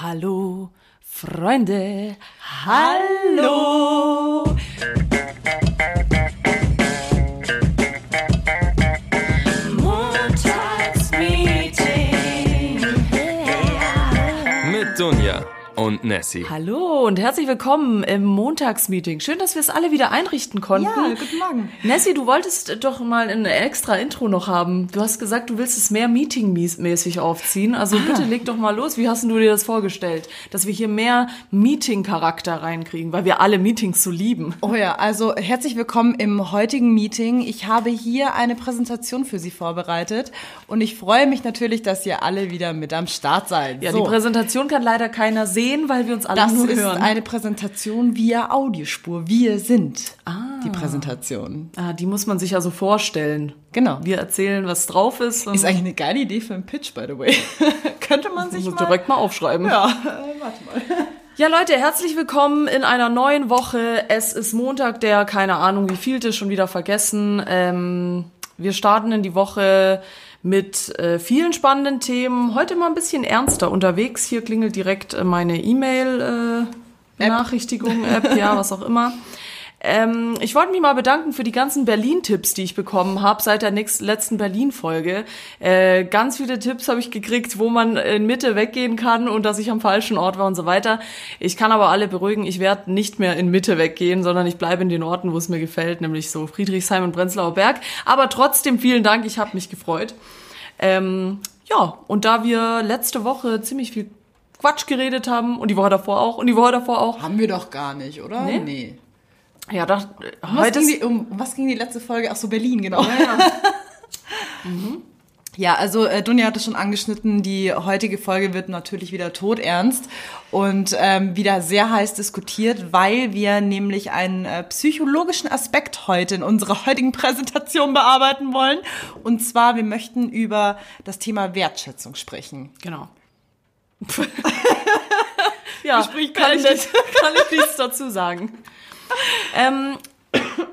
Hallo, Freunde. Hallo. Und Nessie. Hallo und herzlich willkommen im Montagsmeeting. Schön, dass wir es alle wieder einrichten konnten. Ja, guten Morgen. Nessie, du wolltest doch mal ein extra Intro noch haben. Du hast gesagt, du willst es mehr Meeting-mäßig aufziehen. Also Ah. bitte leg doch mal los. Wie hast du dir das vorgestellt? Dass wir hier mehr Meeting-Charakter reinkriegen, weil wir alle Meetings so lieben. Oh ja, also herzlich willkommen im heutigen Meeting. Ich habe hier eine Präsentation für Sie vorbereitet und ich freue mich natürlich, dass ihr alle wieder mit am Start seid. Ja, so, die Präsentation kann leider keiner sehen, weil wir uns alle das nur ist hören. eine Präsentation via Audiospur. Wir sind die Präsentation. ah, die muss man sich also vorstellen. Genau. Wir erzählen, was drauf ist. Ist eigentlich eine geile Idee für einen Pitch, by the way. Könnte man sich mal... direkt mal aufschreiben. Ja, äh, warte mal. Ja, Leute, herzlich willkommen in einer neuen Woche. Es ist Montag, der, keine Ahnung, wie vielte, schon wieder vergessen. Ähm, wir starten in die Woche mit äh, vielen spannenden Themen. Heute mal ein bisschen ernster unterwegs. Hier klingelt direkt äh, meine E-Mail-Benachrichtigung, App, ja, was auch immer. Ähm, ich wollte mich mal bedanken für die ganzen Berlin-Tipps, die ich bekommen habe seit der nächsten, letzten Berlin-Folge. Äh, ganz viele Tipps habe ich gekriegt, wo man in Mitte weggehen kann und dass ich am falschen Ort war und so weiter. Ich kann aber alle beruhigen, ich werde nicht mehr in Mitte weggehen, sondern ich bleibe in den Orten, wo es mir gefällt, nämlich so Friedrichshain und Prenzlauer Berg. Aber trotzdem vielen Dank, ich habe mich gefreut. Ähm, ja, und da wir letzte Woche ziemlich viel Quatsch geredet haben und die Woche davor auch und die Woche davor auch, Haben wir doch gar nicht, oder? Nee. nee. Ja, da, Um was, heute ging ist, die, um was ging die letzte Folge? Ach so, Berlin, genau. Ja, also äh, Dunja hat es schon angeschnitten, die heutige Folge wird natürlich wieder todernst und ähm, wieder sehr heiß diskutiert, weil wir nämlich einen äh, psychologischen Aspekt heute in unserer heutigen Präsentation bearbeiten wollen. Und zwar, wir möchten über das Thema Wertschätzung sprechen. Genau. ja, Gespräch kann ich, beendet. kann ich nichts dazu sagen. Ähm,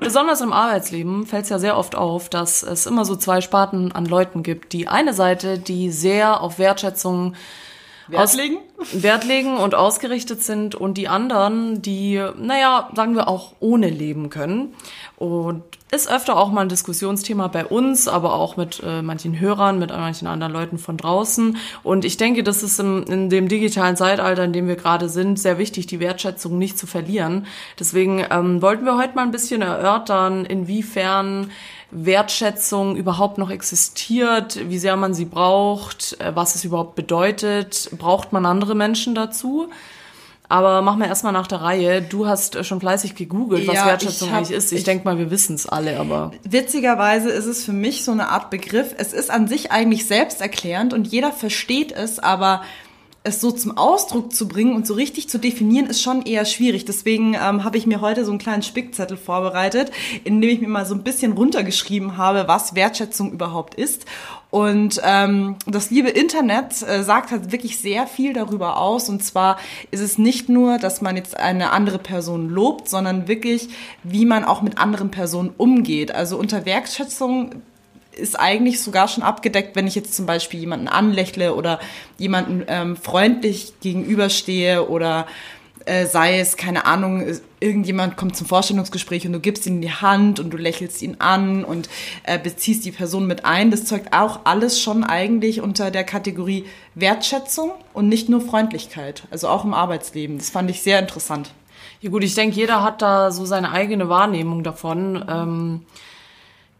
besonders im Arbeitsleben fällt es ja sehr oft auf, dass es immer so zwei Sparten an Leuten gibt. Die eine Seite, die sehr auf Wertschätzung Wert legen? Wert legen und ausgerichtet sind und die anderen, die, naja, sagen wir auch ohne leben können. Und ist öfter auch mal ein Diskussionsthema bei uns, aber auch mit äh, manchen Hörern, mit manchen anderen Leuten von draußen. Und ich denke, das ist im, in dem digitalen Zeitalter, in dem wir gerade sind, sehr wichtig, die Wertschätzung nicht zu verlieren. Deswegen ähm, wollten wir heute mal ein bisschen erörtern, inwiefern Wertschätzung überhaupt noch existiert, wie sehr man sie braucht, äh, was es überhaupt bedeutet, braucht man andere Menschen dazu? Aber machen wir erstmal nach der Reihe. Du hast äh, schon fleißig gegoogelt, was Ja, Wertschätzung hab- eigentlich ist. Ich, ich- denke mal, wir wissen es alle, aber Witzigerweise ist es für mich so eine Art Begriff. Es ist an sich eigentlich selbsterklärend und jeder versteht es, aber es so zum Ausdruck zu bringen und so richtig zu definieren, ist schon eher schwierig. Deswegen ähm, habe ich mir heute so einen kleinen Spickzettel vorbereitet, in dem ich mir mal so ein bisschen runtergeschrieben habe, was Wertschätzung überhaupt ist. Und ähm, das liebe Internet äh, sagt halt wirklich sehr viel darüber aus. Und zwar ist es nicht nur, dass man jetzt eine andere Person lobt, sondern wirklich, wie man auch mit anderen Personen umgeht. Also unter Wertschätzung ist eigentlich sogar schon abgedeckt, wenn ich jetzt zum Beispiel jemanden anlächle oder jemanden ähm, freundlich gegenüberstehe oder äh, sei es, keine Ahnung, irgendjemand kommt zum Vorstellungsgespräch und du gibst ihm die Hand und du lächelst ihn an und äh, beziehst die Person mit ein. Das zeugt auch alles schon eigentlich unter der Kategorie Wertschätzung und nicht nur Freundlichkeit, also auch im Arbeitsleben. Das fand ich sehr interessant. ja gut, ich denke, jeder hat da so seine eigene Wahrnehmung davon. Ähm,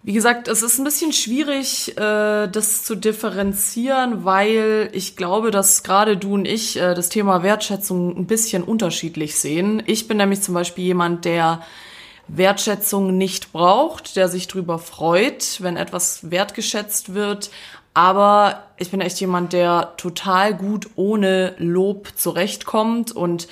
wie gesagt, es ist ein bisschen schwierig, äh, das zu differenzieren, weil ich glaube, dass gerade du und ich äh, das Thema Wertschätzung ein bisschen unterschiedlich sehen. Ich bin nämlich zum Beispiel jemand, der Wertschätzung nicht braucht, der sich drüber freut, wenn etwas wertgeschätzt wird. Aber ich bin echt jemand, der total gut ohne Lob zurechtkommt und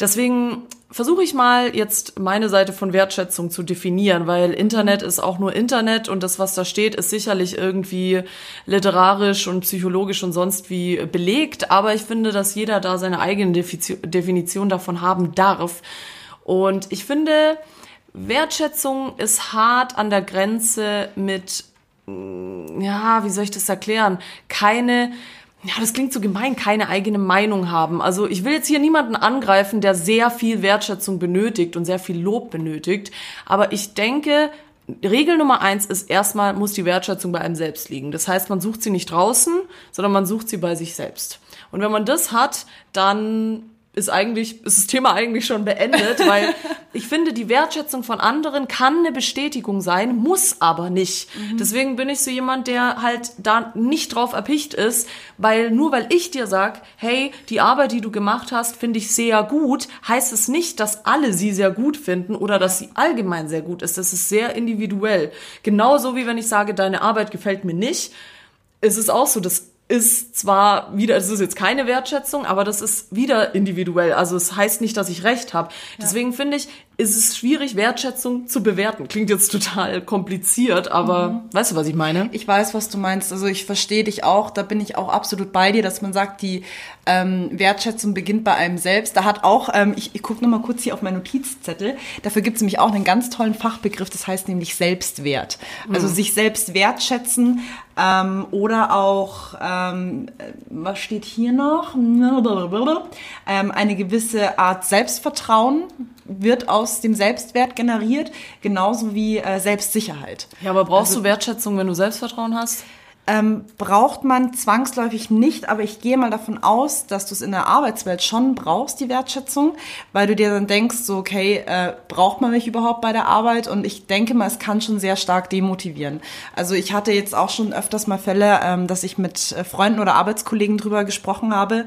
Deswegen versuche ich mal jetzt meine Seite von Wertschätzung zu definieren, weil Internet ist auch nur Internet und das, was da steht, ist sicherlich irgendwie literarisch und psychologisch und sonst wie belegt. Aber ich finde, dass jeder da seine eigene Definition davon haben darf. Und ich finde, Wertschätzung ist hart an der Grenze mit ja, wie soll ich das erklären? Keine ja, das klingt so gemein, keine eigene Meinung haben. Also ich will jetzt hier niemanden angreifen, der sehr viel Wertschätzung benötigt und sehr viel Lob benötigt. Aber ich denke, Regel Nummer eins ist erstmal, muss die Wertschätzung bei einem selbst liegen. Das heißt, man sucht sie nicht draußen, sondern man sucht sie bei sich selbst. Und wenn man das hat, dann ist eigentlich, ist das Thema eigentlich schon beendet, weil ich finde, die Wertschätzung von anderen kann eine Bestätigung sein, muss aber nicht. Mhm. Deswegen bin ich so jemand, der halt da nicht drauf erpicht ist, weil nur weil ich dir sag, hey, die Arbeit, die du gemacht hast, finde ich sehr gut, heißt es nicht, dass alle sie sehr gut finden oder dass sie allgemein sehr gut ist. Das ist sehr individuell. Genauso wie wenn ich sage, deine Arbeit gefällt mir nicht, ist es auch so, dass ist zwar wieder, es ist jetzt keine Wertschätzung, aber das ist wieder individuell. Also es heißt nicht, dass ich recht habe. Ja. Deswegen finde ich, ist es schwierig, Wertschätzung zu bewerten. Klingt jetzt total kompliziert, aber mhm. weißt du, was ich meine? Ich weiß, was du meinst. Also ich verstehe dich auch. Da bin ich auch absolut bei dir, dass man sagt, die ähm, Wertschätzung beginnt bei einem selbst. Da hat auch, ähm, ich, ich gucke nochmal kurz hier auf meinen Notizzettel, dafür gibt es nämlich auch einen ganz tollen Fachbegriff, das heißt nämlich Selbstwert. Also mhm. sich selbst wertschätzen ähm, oder auch, ähm, was steht hier noch? Ähm, eine gewisse Art Selbstvertrauen wird aus dem Selbstwert generiert, genauso wie äh, Selbstsicherheit. Ja, aber brauchst also, du Wertschätzung, wenn du Selbstvertrauen hast? ähm, braucht man zwangsläufig nicht, aber ich gehe mal davon aus, dass du es in der Arbeitswelt schon brauchst, die Wertschätzung, weil du dir dann denkst, so, okay, äh, braucht man mich überhaupt bei der Arbeit? Und ich denke mal, es kann schon sehr stark demotivieren. Also ich hatte jetzt auch schon öfters mal Fälle, ähm, dass ich mit äh, Freunden oder Arbeitskollegen drüber gesprochen habe,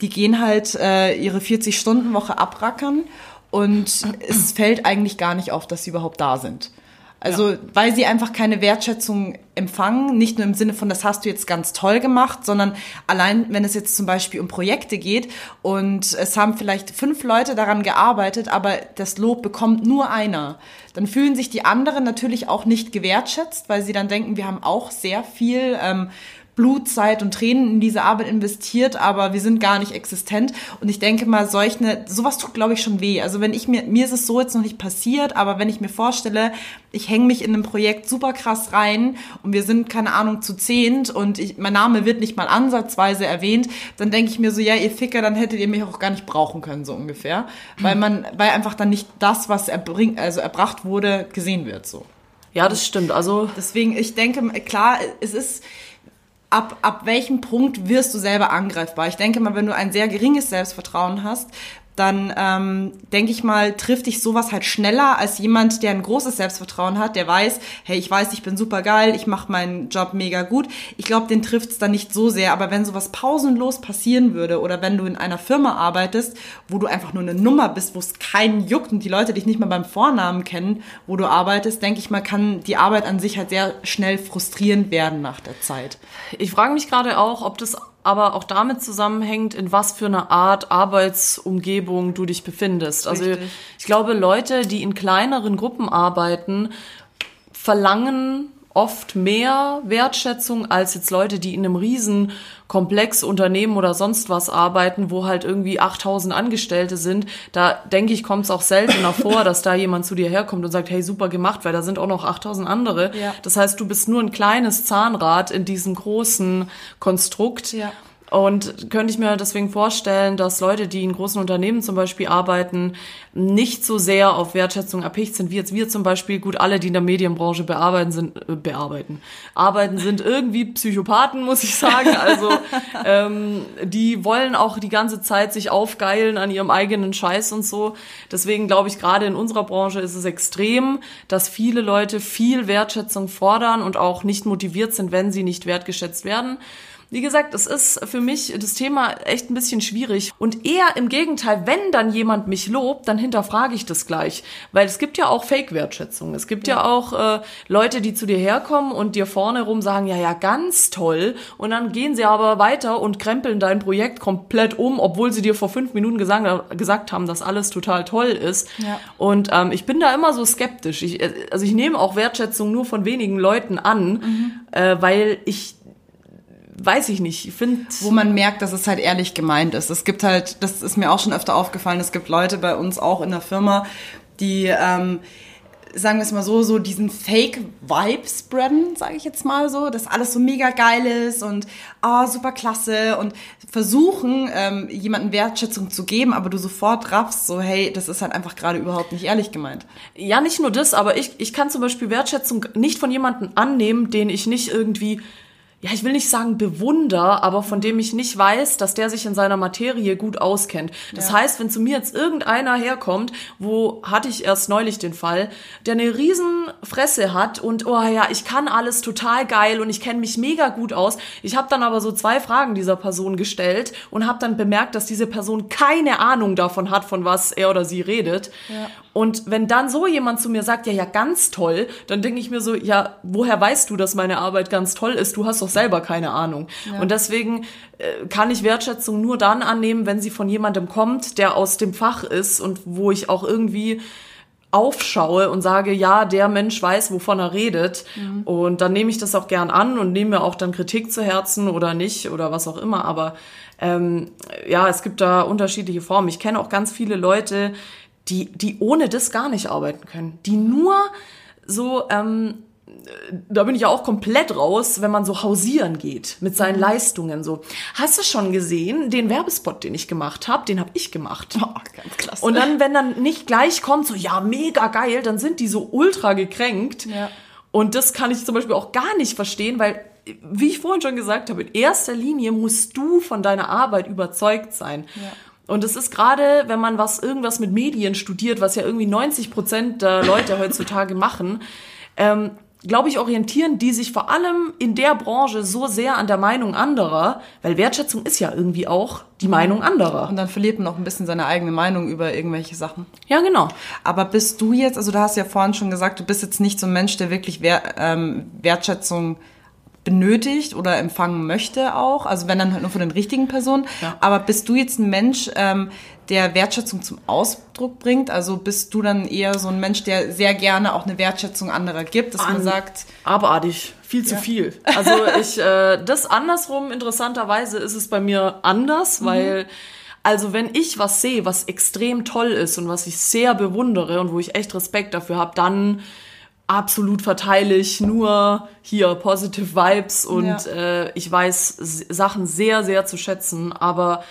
die gehen halt äh, ihre 40-Stunden-Woche abrackern und es fällt eigentlich gar nicht auf, dass sie überhaupt da sind. Also, ja. weil sie einfach keine Wertschätzung empfangen, nicht nur im Sinne von, das hast du jetzt ganz toll gemacht, sondern allein, wenn es jetzt zum Beispiel um Projekte geht und es haben vielleicht fünf Leute daran gearbeitet, aber das Lob bekommt nur einer, dann fühlen sich die anderen natürlich auch nicht gewertschätzt, weil sie dann denken, wir haben auch sehr viel ähm, Blut, Zeit und Tränen in diese Arbeit investiert, aber wir sind gar nicht existent. Und ich denke mal, solche, sowas tut, glaube ich, schon weh. Also wenn ich mir, mir ist es so jetzt noch nicht passiert, aber wenn ich mir vorstelle, ich hänge mich in einem Projekt super krass rein und wir sind, keine Ahnung, zu zehnt und ich, mein Name wird nicht mal ansatzweise erwähnt, dann denke ich mir so, ja, ihr Ficker, dann hättet ihr mich auch gar nicht brauchen können, so ungefähr. Weil man, weil einfach dann nicht das, was erbring, also erbracht wurde, gesehen wird, so. Ja, das stimmt. Also deswegen, ich denke, klar, es ist, ab, ab welchem Punkt wirst du selber angreifbar? Ich denke mal, wenn du ein sehr geringes Selbstvertrauen hast, dann ähm, denke ich mal, trifft dich sowas halt schneller als jemand, der ein großes Selbstvertrauen hat, der weiß, hey, ich weiß, ich bin super geil, ich mache meinen Job mega gut. Ich glaube, den trifft's dann nicht so sehr. Aber wenn sowas pausenlos passieren würde oder wenn du in einer Firma arbeitest, wo du einfach nur eine Nummer bist, wo es keinen juckt und die Leute dich nicht mal beim Vornamen kennen, wo du arbeitest, denke ich mal, kann die Arbeit an sich halt sehr schnell frustrierend werden nach der Zeit. Ich frage mich gerade auch, ob das aber auch damit zusammenhängt, in was für einer Art Arbeitsumgebung du dich befindest. Also Richtig. ich glaube, Leute, die in kleineren Gruppen arbeiten, verlangen oft mehr Wertschätzung als jetzt Leute, die in einem riesen Komplex Unternehmen oder sonst was arbeiten, wo halt irgendwie 8000 Angestellte sind. Da denke ich, kommt es auch seltener vor, dass da jemand zu dir herkommt und sagt, hey, super gemacht, weil da sind auch noch 8000 andere. Ja. Das heißt, du bist nur ein kleines Zahnrad in diesem großen Konstrukt. Ja. Und könnte ich mir deswegen vorstellen, dass Leute, die in großen Unternehmen zum Beispiel arbeiten, nicht so sehr auf Wertschätzung erpicht sind, wie jetzt wir zum Beispiel. Gut, alle, die in der Medienbranche bearbeiten, sind, äh, bearbeiten, arbeiten, sind irgendwie Psychopathen, muss ich sagen. Also ähm, die wollen auch die ganze Zeit sich aufgeilen an ihrem eigenen Scheiß und so. Deswegen glaube ich, gerade in unserer Branche ist es extrem, dass viele Leute viel Wertschätzung fordern und auch nicht motiviert sind, wenn sie nicht wertgeschätzt werden. Wie gesagt, es ist für mich das Thema echt ein bisschen schwierig. Und eher im Gegenteil, wenn dann jemand mich lobt, dann hinterfrage ich das gleich. Weil es gibt ja auch Fake-Wertschätzung. Es gibt ja, ja auch äh, Leute, die zu dir herkommen und dir vorne rum sagen, ja, ja, ganz toll. Und dann gehen sie aber weiter und krempeln dein Projekt komplett um, obwohl sie dir vor fünf Minuten gesagt, gesagt haben, dass alles total toll ist. Ja. Und ähm, ich bin da immer so skeptisch. Ich, äh, also ich nehme auch Wertschätzung nur von wenigen Leuten an, mhm. äh, weil ich weiß ich nicht. Ich finde, wo man merkt, dass es halt ehrlich gemeint ist. Es gibt halt, das ist mir auch schon öfter aufgefallen. Es gibt Leute bei uns auch in der Firma, die ähm, sagen wir es mal so, so diesen Fake-Vibe spreaden, sage ich jetzt mal so, dass alles so mega geil ist und ah, super klasse und versuchen, ähm, jemanden Wertschätzung zu geben, aber du sofort raffst, so hey, das ist halt einfach gerade überhaupt nicht ehrlich gemeint. Ja, nicht nur das, aber ich, ich kann zum Beispiel Wertschätzung nicht von jemandem annehmen, den ich nicht irgendwie ja, ich will nicht sagen bewunder, aber von dem ich nicht weiß, dass der sich in seiner Materie gut auskennt. Das ja. heißt, wenn zu mir jetzt irgendeiner herkommt, wo hatte ich erst neulich den Fall, der eine riesen Fresse hat und oh ja, ich kann alles total geil und ich kenne mich mega gut aus. Ich habe dann aber so zwei Fragen dieser Person gestellt und habe dann bemerkt, dass diese Person keine Ahnung davon hat, von was er oder sie redet. Ja. Und wenn dann so jemand zu mir sagt, ja, ja, ganz toll, dann denke ich mir so, ja, woher weißt du, dass meine Arbeit ganz toll ist? Du hast doch selber keine Ahnung. Ja. Und deswegen äh, kann ich Wertschätzung nur dann annehmen, wenn sie von jemandem kommt, der aus dem Fach ist und wo ich auch irgendwie aufschaue und sage, ja, der Mensch weiß, wovon er redet. Mhm. Und dann nehme ich das auch gern an und nehme mir auch dann Kritik zu Herzen oder nicht oder was auch immer. Aber ähm, ja, es gibt da unterschiedliche Formen. Ich kenne auch ganz viele Leute, die, die ohne das gar nicht arbeiten können. Die nur so, ähm, da bin ich ja auch komplett raus, wenn man so hausieren geht mit seinen mhm. Leistungen. So, hast du schon gesehen, den Werbespot, den ich gemacht habe, den habe ich gemacht. Oh, ganz klasse. Und dann, wenn dann nicht gleich kommt, so ja, mega geil, dann sind die so ultra gekränkt. Ja. Und das kann ich zum Beispiel auch gar nicht verstehen, weil wie ich vorhin schon gesagt habe, in erster Linie musst du von deiner Arbeit überzeugt sein. Ja. Und es ist gerade, wenn man was irgendwas mit Medien studiert, was ja irgendwie 90 Prozent der Leute heutzutage machen, ähm, glaube ich, orientieren die sich vor allem in der Branche so sehr an der Meinung anderer, weil Wertschätzung ist ja irgendwie auch die Meinung anderer. Und dann verliert man auch ein bisschen seine eigene Meinung über irgendwelche Sachen. Ja, genau. Aber bist du jetzt, also du hast ja vorhin schon gesagt, du bist jetzt nicht so ein Mensch, der wirklich Wert, ähm, Wertschätzung benötigt oder empfangen möchte auch, also wenn dann halt nur von den richtigen Personen. Ja. Aber bist du jetzt ein Mensch, ähm, der Wertschätzung zum Ausdruck bringt? Also bist du dann eher so ein Mensch, der sehr gerne auch eine Wertschätzung anderer gibt, dass An, man sagt... Abartig, viel zu ja. viel. Also ich, äh, das andersrum, interessanterweise ist es bei mir anders, mhm. weil... Also wenn ich was sehe, was extrem toll ist und was ich sehr bewundere und wo ich echt Respekt dafür habe, dann absolut verteile ich nur hier positive Vibes und ja. äh, ich weiß Sachen sehr, sehr zu schätzen, aber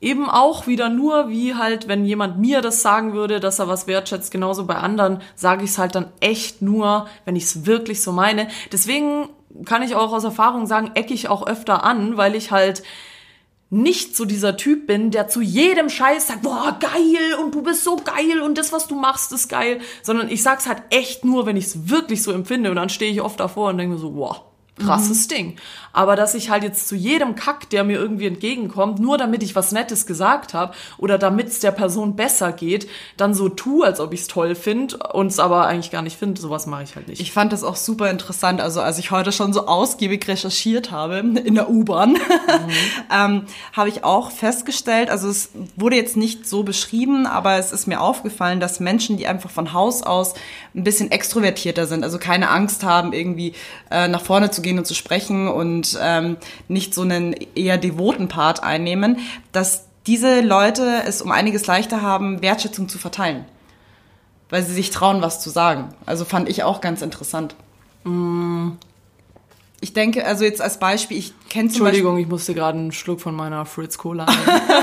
eben auch wieder nur, wie halt, wenn jemand mir das sagen würde, dass er was wertschätzt, genauso bei anderen, sage ich es halt dann echt nur, wenn ich es wirklich so meine. Deswegen kann ich auch aus Erfahrung sagen, ecke ich auch öfter an, weil ich halt nicht so dieser Typ bin, der zu jedem Scheiß sagt, boah, geil und du bist so geil und das, was du machst, ist geil, sondern ich sag's halt echt nur, wenn ich es wirklich so empfinde und dann stehe ich oft davor und denke mir so, boah, krasses mhm. Ding. Aber dass ich halt jetzt zu jedem Kack, der mir irgendwie entgegenkommt, nur damit ich was Nettes gesagt habe oder damit es der Person besser geht, dann so tue, als ob ich es toll finde und es aber eigentlich gar nicht finde, sowas mache ich halt nicht. Ich fand das auch super interessant. Also als ich heute schon so ausgiebig recherchiert habe in der U-Bahn, mhm. ähm, habe ich auch festgestellt, also es wurde jetzt nicht so beschrieben, aber es ist mir aufgefallen, dass Menschen, die einfach von Haus aus ein bisschen extrovertierter sind, also keine Angst haben, irgendwie äh, nach vorne zu gehen und zu sprechen und ähm, nicht so einen eher devoten Part einnehmen, dass diese Leute es um einiges leichter haben, Wertschätzung zu verteilen. Weil sie sich trauen, was zu sagen. Also fand ich auch ganz interessant. Mm. Ich denke, also jetzt als Beispiel, ich kenne zum Entschuldigung, Beispiel, ich musste gerade einen Schluck von meiner Fritz Cola.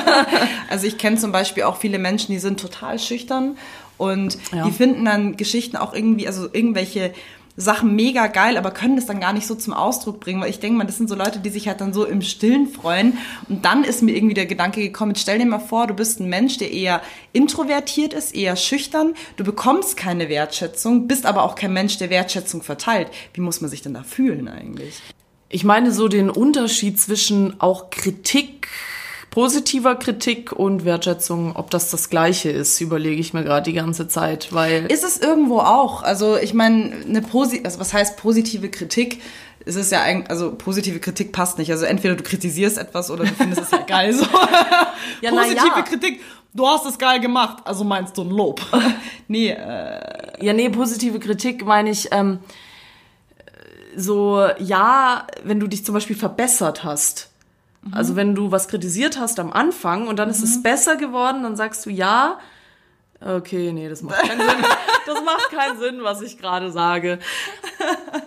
also ich kenne zum Beispiel auch viele Menschen, die sind total schüchtern und ja. die finden dann Geschichten auch irgendwie, also irgendwelche Sachen mega geil, aber können das dann gar nicht so zum Ausdruck bringen, weil ich denke mal, das sind so Leute, die sich halt dann so im Stillen freuen. Und dann ist mir irgendwie der Gedanke gekommen, stell dir mal vor, du bist ein Mensch, der eher introvertiert ist, eher schüchtern, du bekommst keine Wertschätzung, bist aber auch kein Mensch, der Wertschätzung verteilt. Wie muss man sich denn da fühlen eigentlich? Ich meine so den Unterschied zwischen auch Kritik positiver Kritik und Wertschätzung, ob das das Gleiche ist, überlege ich mir gerade die ganze Zeit, weil ist es irgendwo auch. Also ich meine, eine Posi also was heißt positive Kritik? Es ist ja eigentlich, also positive Kritik passt nicht. Also entweder du kritisierst etwas oder du findest es ja geil. So. ja, positive ja. Kritik, du hast es geil gemacht, also meinst du ein Lob. nee, äh, ja, nee, positive Kritik meine ich. Ähm, so, ja, wenn du dich zum Beispiel verbessert hast, also wenn du was kritisiert hast am Anfang und dann mhm. ist es mhm. besser geworden, dann sagst du ja, Okay, nee, das macht keinen Sinn. Das macht keinen Sinn, was ich gerade sage.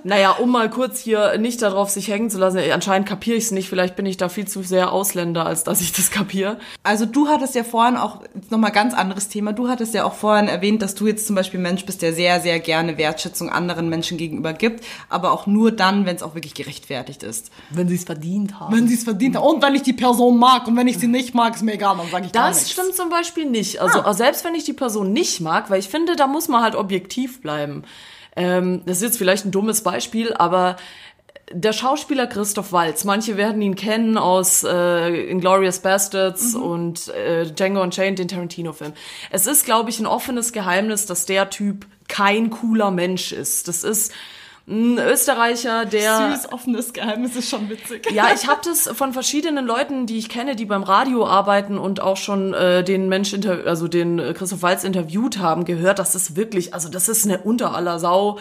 Naja, um mal kurz hier nicht darauf sich hängen zu lassen, anscheinend kapiere ich es nicht, vielleicht bin ich da viel zu sehr Ausländer, als dass ich das kapiere. Also du hattest ja vorhin auch, nochmal ganz anderes Thema, du hattest ja auch vorhin erwähnt, dass du jetzt zum Beispiel Mensch bist, der sehr, sehr gerne Wertschätzung anderen Menschen gegenüber gibt, aber auch nur dann, wenn es auch wirklich gerechtfertigt ist. Wenn sie es verdient haben. Wenn sie es verdient haben und wenn ich die Person mag und wenn ich sie nicht mag, ist mir egal, dann sage ich gar Das nichts. stimmt zum Beispiel nicht. Also Ah. selbst wenn ich die Person nicht mag, weil ich finde, da muss man halt objektiv bleiben. Ähm, das ist jetzt vielleicht ein dummes Beispiel, aber der Schauspieler Christoph Waltz, manche werden ihn kennen aus äh, Inglourious Bastards und äh, Django Unchained, den Tarantino-Film. Es ist, glaube ich, ein offenes Geheimnis, dass der Typ kein cooler Mensch ist. Das ist ein Österreicher, der Süß, offenes Geheimnis ist schon witzig. ja, ich habe das von verschiedenen Leuten, die ich kenne, die beim Radio arbeiten und auch schon äh, den Mensch, also den äh, Christoph Walz interviewt haben, gehört, dass das wirklich, also das ist eine unter aller Sau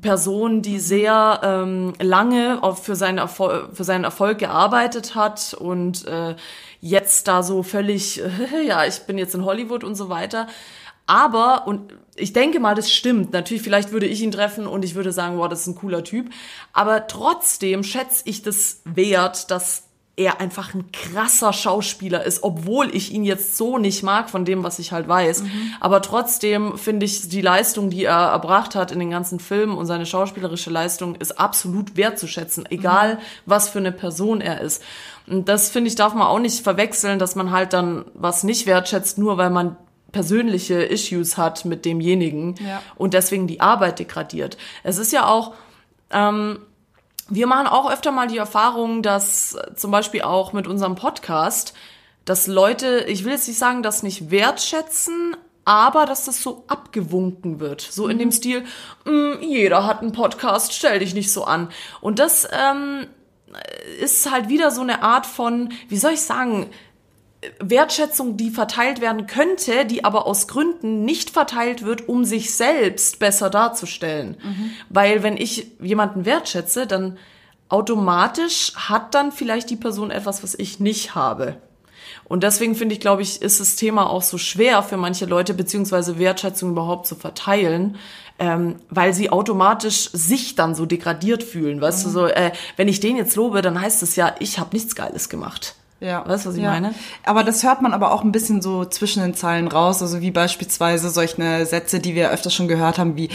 Person, die sehr ähm, lange auf, für, seinen Erfol für seinen Erfolg gearbeitet hat und äh, jetzt da so völlig, ja, ich bin jetzt in Hollywood und so weiter. Aber, und ich denke mal, das stimmt. Natürlich, vielleicht würde ich ihn treffen und ich würde sagen, wow, das ist ein cooler Typ. Aber trotzdem schätze ich das wert, dass er einfach ein krasser Schauspieler ist, obwohl ich ihn jetzt so nicht mag von dem, was ich halt weiß. Aber trotzdem finde ich die Leistung, die er erbracht hat in den ganzen Filmen und seine schauspielerische Leistung ist absolut wertzuschätzen, egal was für eine Person er ist. Und das finde ich darf man auch nicht verwechseln, dass man halt dann was nicht wertschätzt, nur weil man persönliche Issues hat mit demjenigen Ja. und deswegen die Arbeit degradiert. Es ist ja auch, ähm, wir machen auch öfter mal die Erfahrung, dass zum Beispiel auch mit unserem Podcast, dass Leute, ich will jetzt nicht sagen, das nicht wertschätzen, aber dass das so abgewunken wird. So in dem Stil, "Mm, jeder hat einen Podcast, stell dich nicht so an. Und das ähm, ist halt wieder so eine Art von, wie soll ich sagen, Wertschätzung, die verteilt werden könnte, die aber aus Gründen nicht verteilt wird, um sich selbst besser darzustellen. Weil wenn ich jemanden wertschätze, dann automatisch hat dann vielleicht die Person etwas, was ich nicht habe. Und deswegen finde ich, glaube ich, ist das Thema auch so schwer für manche Leute, beziehungsweise Wertschätzung überhaupt zu verteilen, ähm, weil sie automatisch sich dann so degradiert fühlen. Weißt du, so, äh, wenn ich den jetzt lobe, dann heißt es ja, ich habe nichts Geiles gemacht. Ja. Weißt du, was ich ja. meine? Aber das hört man aber auch ein bisschen so zwischen den Zeilen raus, also wie beispielsweise solche Sätze, die wir öfter schon gehört haben, wie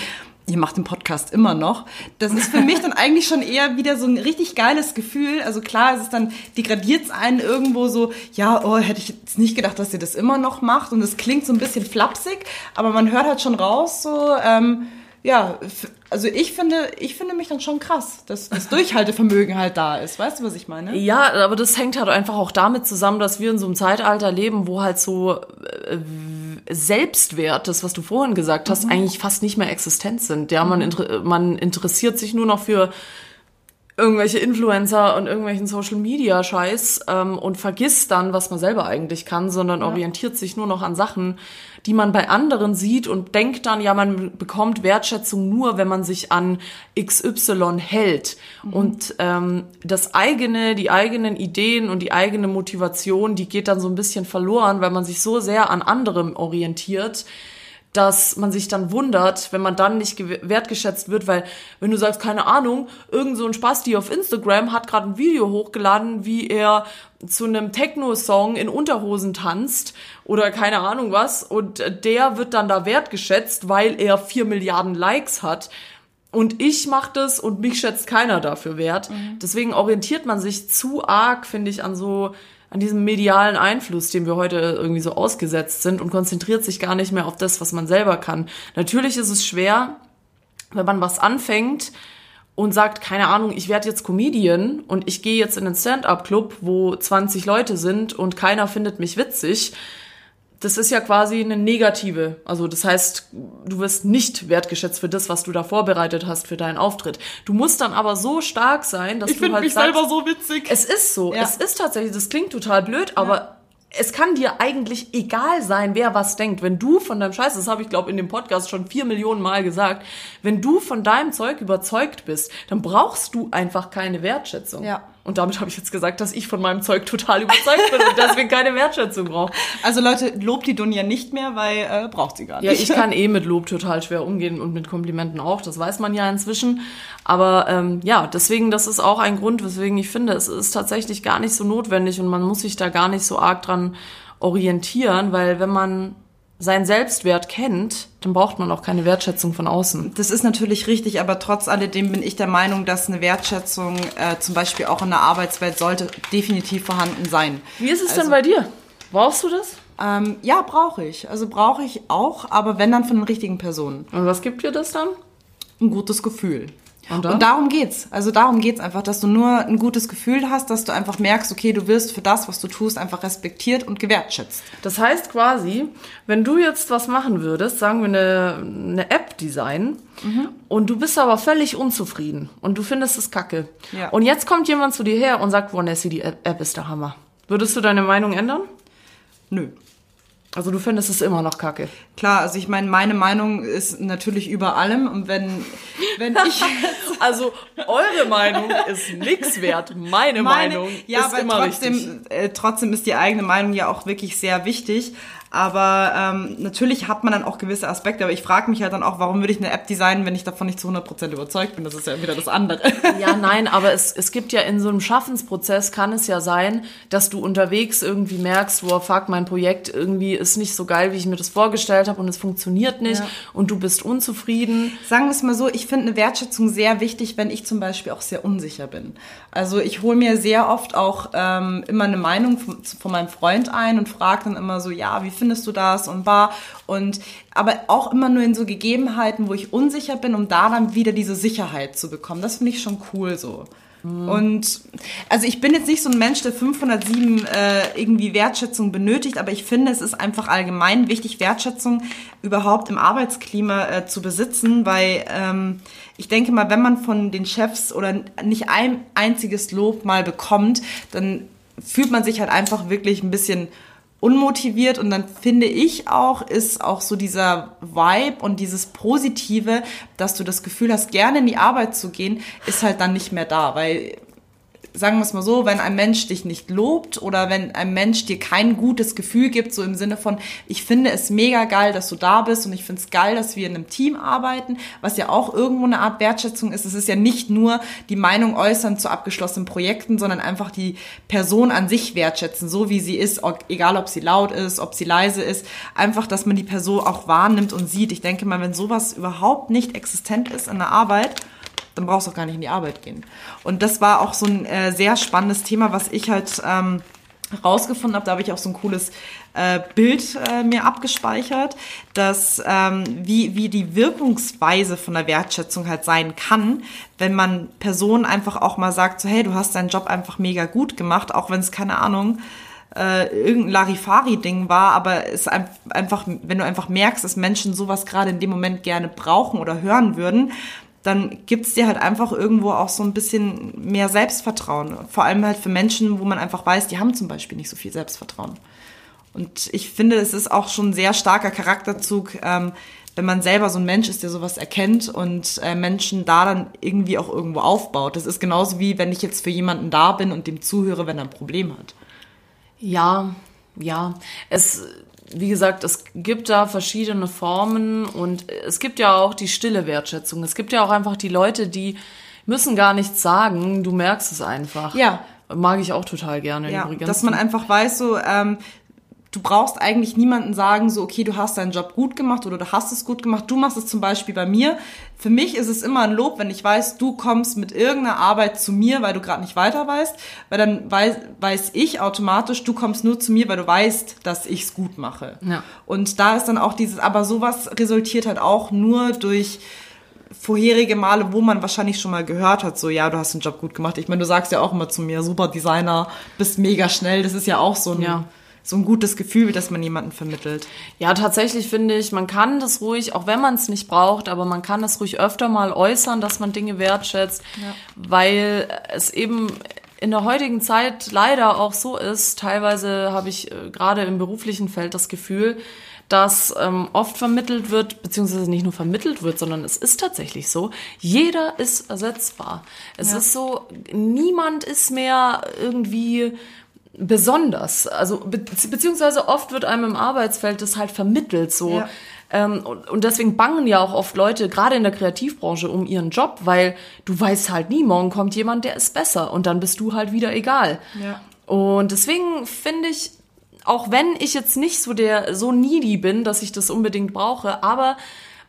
ihr macht den Podcast immer noch. Das ist für mich dann eigentlich schon eher wieder so ein richtig geiles Gefühl. Also klar, es ist dann, degradiert es einen irgendwo so, ja, oh, hätte ich jetzt nicht gedacht, dass ihr das immer noch macht. Und es klingt so ein bisschen flapsig, aber man hört halt schon raus, so, ähm, ja, also ich finde, ich finde mich dann schon krass, dass das Durchhaltevermögen halt da ist. Weißt du, was ich meine? Ja, aber das hängt halt einfach auch damit zusammen, dass wir in so einem Zeitalter leben, wo halt so äh, Selbstwert, das, was du vorhin gesagt hast, eigentlich fast nicht mehr existent sind. Ja, man, inter man interessiert sich nur noch für irgendwelche Influencer und irgendwelchen Social Media Scheiß ähm, und vergisst dann, was man selber eigentlich kann, sondern orientiert sich nur noch an Sachen, die man bei anderen sieht und denkt dann, ja, man bekommt Wertschätzung nur, wenn man sich an XY hält. Und ähm, das eigene, die eigenen Ideen und die eigene Motivation, die geht dann so ein bisschen verloren, weil man sich so sehr an anderem orientiert, dass man sich dann wundert, wenn man dann nicht wertgeschätzt wird, weil wenn du sagst, keine Ahnung, irgend so ein Spasti auf Instagram hat gerade ein Video hochgeladen, wie er zu einem Techno-Song in Unterhosen tanzt oder keine Ahnung was und der wird dann da wertgeschätzt, weil er vier Milliarden Likes hat und ich mache das und mich schätzt keiner dafür wert. Deswegen orientiert man sich zu arg, finde ich, an so an diesem medialen Einfluss, dem wir heute irgendwie so ausgesetzt sind und konzentriert sich gar nicht mehr auf das, was man selber kann. Natürlich ist es schwer, wenn man was anfängt und sagt, keine Ahnung, ich werde jetzt Comedian und ich gehe jetzt in einen Stand-up-Club, wo 20 Leute sind und keiner findet mich witzig. Das ist ja quasi eine negative. Also das heißt, du wirst nicht wertgeschätzt für das, was du da vorbereitet hast für deinen Auftritt. Du musst dann aber so stark sein, dass du halt sagst, so witzig. es ist so. Ja. Es ist tatsächlich, das klingt total blöd, aber es kann dir eigentlich egal sein, wer was denkt. Wenn du von deinem Scheiß, das habe ich glaube in dem Podcast schon vier Millionen Mal gesagt, wenn du von deinem Zeug überzeugt bist, dann brauchst du einfach keine Wertschätzung. Ja. Und damit habe ich jetzt gesagt, dass ich von meinem Zeug total überzeugt bin und deswegen keine Wertschätzung brauche. Also Leute, lobt die Dunja nicht mehr, weil äh, braucht sie gar nicht. Ja, ich kann eh mit Lob total schwer umgehen und mit Komplimenten auch, das weiß man ja inzwischen. Aber ähm, ja, deswegen, das ist auch ein Grund, weswegen ich finde, es ist tatsächlich gar nicht so notwendig und man muss sich da gar nicht so arg dran orientieren, weil wenn man seinen Selbstwert kennt, dann braucht man auch keine Wertschätzung von außen. Das ist natürlich richtig, aber trotz alledem bin ich der Meinung, dass eine Wertschätzung äh, zum Beispiel auch in der Arbeitswelt sollte definitiv vorhanden sein. Wie ist es also, denn bei dir? Brauchst du das? Ähm, ja, brauche ich. Also brauche ich auch, aber wenn dann von den richtigen Personen. Und was gibt dir das dann? Ein gutes Gefühl. Und, und, darum geht's. Also darum geht's einfach, dass du nur ein gutes Gefühl hast, dass du einfach merkst, okay, du wirst für das, was du tust, einfach respektiert und gewertschätzt. Das heißt quasi, wenn du jetzt was machen würdest, sagen wir eine, eine App designen, mhm. und du bist aber völlig unzufrieden und du findest es kacke. Ja. Und jetzt kommt jemand zu dir her und sagt, Nessie, die App ist der Hammer. Würdest du deine Meinung ändern? Nö. Also du findest es immer noch kacke. Klar, also ich meine, meine Meinung ist natürlich über allem und wenn, wenn ich... also eure Meinung ist nichts wert, meine, meine Meinung ja, ist immer trotzdem, richtig. Äh, trotzdem ist die eigene Meinung ja auch wirklich sehr wichtig. Aber ähm, natürlich hat man dann auch gewisse Aspekte. Aber ich frage mich halt dann auch, warum würde ich eine App designen, wenn ich davon nicht zu 100% überzeugt bin? Das ist ja wieder das andere. Ja, nein, aber es, es gibt ja in so einem Schaffensprozess, kann es ja sein, dass du unterwegs irgendwie merkst, wo fuck, mein Projekt irgendwie ist nicht so geil, wie ich mir das vorgestellt habe und es funktioniert nicht ja. und du bist unzufrieden. Sagen wir es mal so, ich finde eine Wertschätzung sehr wichtig, wenn ich zum Beispiel auch sehr unsicher bin. Also ich hole mir sehr oft auch ähm, immer eine Meinung von, von meinem Freund ein und frage dann immer so, ja, wie findest du das und bar und aber auch immer nur in so Gegebenheiten, wo ich unsicher bin, um da dann wieder diese Sicherheit zu bekommen. Das finde ich schon cool so. Mhm. Und also ich bin jetzt nicht so ein Mensch, der 507 äh, irgendwie Wertschätzung benötigt, aber ich finde, es ist einfach allgemein wichtig, Wertschätzung überhaupt im Arbeitsklima äh, zu besitzen, weil ähm, ich denke mal, wenn man von den Chefs oder nicht ein einziges Lob mal bekommt, dann fühlt man sich halt einfach wirklich ein bisschen unmotiviert und dann finde ich auch, ist auch so dieser Vibe und dieses Positive, dass du das Gefühl hast, gerne in die Arbeit zu gehen, ist halt dann nicht mehr da, weil sagen wir es mal so, wenn ein Mensch dich nicht lobt oder wenn ein Mensch dir kein gutes Gefühl gibt, so im Sinne von, ich finde es mega geil, dass du da bist und ich finde es geil, dass wir in einem Team arbeiten, was ja auch irgendwo eine Art Wertschätzung ist. Es ist ja nicht nur die Meinung äußern zu abgeschlossenen Projekten, sondern einfach die Person an sich wertschätzen, so wie sie ist, egal ob sie laut ist, ob sie leise ist, einfach, dass man die Person auch wahrnimmt und sieht. Ich denke mal, wenn sowas überhaupt nicht existent ist in der Arbeit, dann brauchst du auch gar nicht in die Arbeit gehen. Und das war auch so ein äh, sehr spannendes Thema, was ich halt ähm, rausgefunden habe. Da habe ich auch so ein cooles äh, Bild äh, mir abgespeichert, dass ähm, wie, wie die Wirkungsweise von der Wertschätzung halt sein kann, wenn man Personen einfach auch mal sagt, so hey, du hast deinen Job einfach mega gut gemacht, auch wenn es keine Ahnung äh, irgendein Larifari-Ding war, aber es einfach, wenn du einfach merkst, dass Menschen sowas gerade in dem Moment gerne brauchen oder hören würden, dann gibt's dir halt einfach irgendwo auch so ein bisschen mehr Selbstvertrauen. Vor allem halt für Menschen, wo man einfach weiß, die haben zum Beispiel nicht so viel Selbstvertrauen. Und ich finde, es ist auch schon ein sehr starker Charakterzug, ähm, wenn man selber so ein Mensch ist, der sowas erkennt und äh, Menschen da dann irgendwie auch irgendwo aufbaut. Das ist genauso wie, wenn ich jetzt für jemanden da bin und dem zuhöre, wenn er ein Problem hat. Ja, ja. Es wie gesagt, es gibt da verschiedene Formen und es gibt ja auch die stille Wertschätzung. Es gibt ja auch einfach die Leute, die müssen gar nichts sagen, du merkst es einfach. Ja. Mag ich auch total gerne ja, übrigens. Dass man einfach weiß, so, ähm, du brauchst eigentlich niemanden sagen, so, okay, du hast deinen Job gut gemacht oder du hast es gut gemacht. Du machst es zum Beispiel bei mir. Für mich ist es immer ein Lob, wenn ich weiß, du kommst mit irgendeiner Arbeit zu mir, weil du gerade nicht weiter weißt, weil dann weiß, weiß ich automatisch, du kommst nur zu mir, weil du weißt, dass ich es gut mache. Ja. Und da ist dann auch dieses, aber sowas resultiert halt auch nur durch vorherige Male, wo man wahrscheinlich schon mal gehört hat, so ja, du hast den Job gut gemacht. Ich meine, du sagst ja auch immer zu mir, super Designer, bist mega schnell. Das ist ja auch so ein ja so ein gutes Gefühl, dass man jemanden vermittelt. Ja, tatsächlich finde ich, man kann das ruhig, auch wenn man es nicht braucht, aber man kann es ruhig öfter mal äußern, dass man Dinge wertschätzt, ja. weil es eben in der heutigen Zeit leider auch so ist, teilweise habe ich äh, gerade im beruflichen Feld das Gefühl, dass ähm, oft vermittelt wird, beziehungsweise nicht nur vermittelt wird, sondern es ist tatsächlich so, jeder ist ersetzbar. Es Ja. ist so, niemand ist mehr irgendwie besonders. Also be beziehungsweise oft wird einem im Arbeitsfeld das halt vermittelt so. Ja. Ähm, und, und deswegen bangen ja auch oft Leute, gerade in der Kreativbranche, um ihren Job, weil du weißt halt nie, morgen kommt jemand, der ist besser und dann bist du halt wieder egal. Ja. Und deswegen finde ich, auch wenn ich jetzt nicht so der so needy bin, dass ich das unbedingt brauche, aber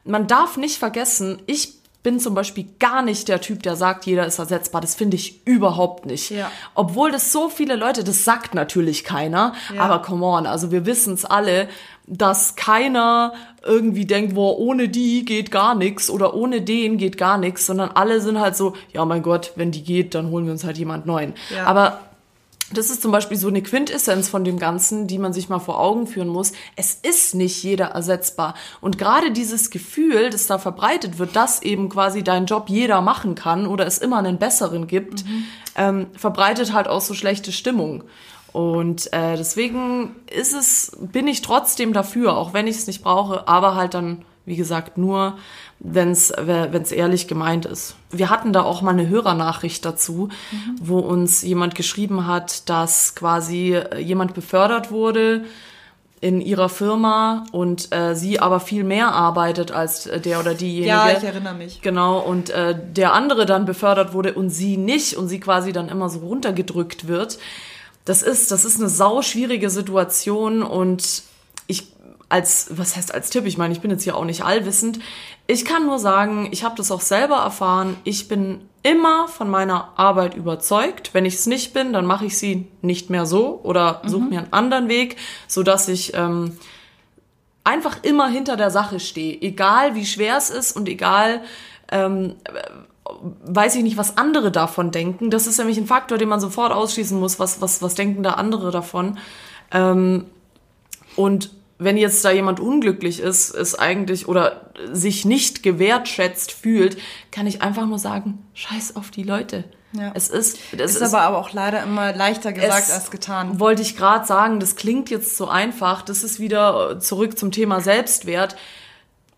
man darf nicht vergessen, ich bin zum Beispiel gar nicht der Typ, der sagt, jeder ist ersetzbar. Das finde ich überhaupt nicht. Ja. Obwohl das so viele Leute, das sagt natürlich keiner, Ja. aber come on, also wir wissen es alle, dass keiner irgendwie denkt, boah, ohne die geht gar nichts oder ohne den geht gar nichts, sondern alle sind halt so, ja mein Gott, wenn die geht, dann holen wir uns halt jemand neuen. Ja. Aber das ist zum Beispiel so eine Quintessenz von dem Ganzen, die man sich mal vor Augen führen muss. Es ist nicht jeder ersetzbar. Und gerade dieses Gefühl, das da verbreitet wird, dass eben quasi dein Job jeder machen kann oder es immer einen besseren gibt, ähm, verbreitet halt auch so schlechte Stimmung. Und äh, deswegen ist es, bin ich trotzdem dafür, auch wenn ich es nicht brauche, aber halt dann, wie gesagt, nur, wenn es ehrlich gemeint ist. Wir hatten da auch mal eine Hörernachricht dazu, wo uns jemand geschrieben hat, dass quasi äh, jemand befördert wurde in ihrer Firma und äh, sie aber viel mehr arbeitet als äh, der oder diejenige. Ja, ich erinnere mich. Genau, und äh, der andere dann befördert wurde und sie nicht und sie quasi dann immer so runtergedrückt wird. Das ist, das ist eine sau schwierige Situation und ich als, was heißt als Tipp, ich meine, ich bin jetzt hier auch nicht allwissend. Ich kann nur sagen, ich habe das auch selber erfahren. Ich bin immer von meiner Arbeit überzeugt. Wenn ich es nicht bin, dann mache ich sie nicht mehr so oder suche mir einen anderen Weg, so dass ich ähm, einfach immer hinter der Sache stehe, egal wie schwer es ist und egal, ähm, weiß ich nicht, was andere davon denken. Das ist nämlich ein Faktor, den man sofort ausschließen muss. Was, was, was denken da andere davon? Ähm, und wenn jetzt da jemand unglücklich ist, ist eigentlich oder sich nicht gewertschätzt fühlt, kann ich einfach nur sagen, scheiß auf die Leute. Ja. Es ist, es Ist, aber, aber auch leider immer leichter gesagt es als getan. Wollte ich gerade sagen, das klingt jetzt so einfach. Das ist wieder zurück zum Thema Selbstwert.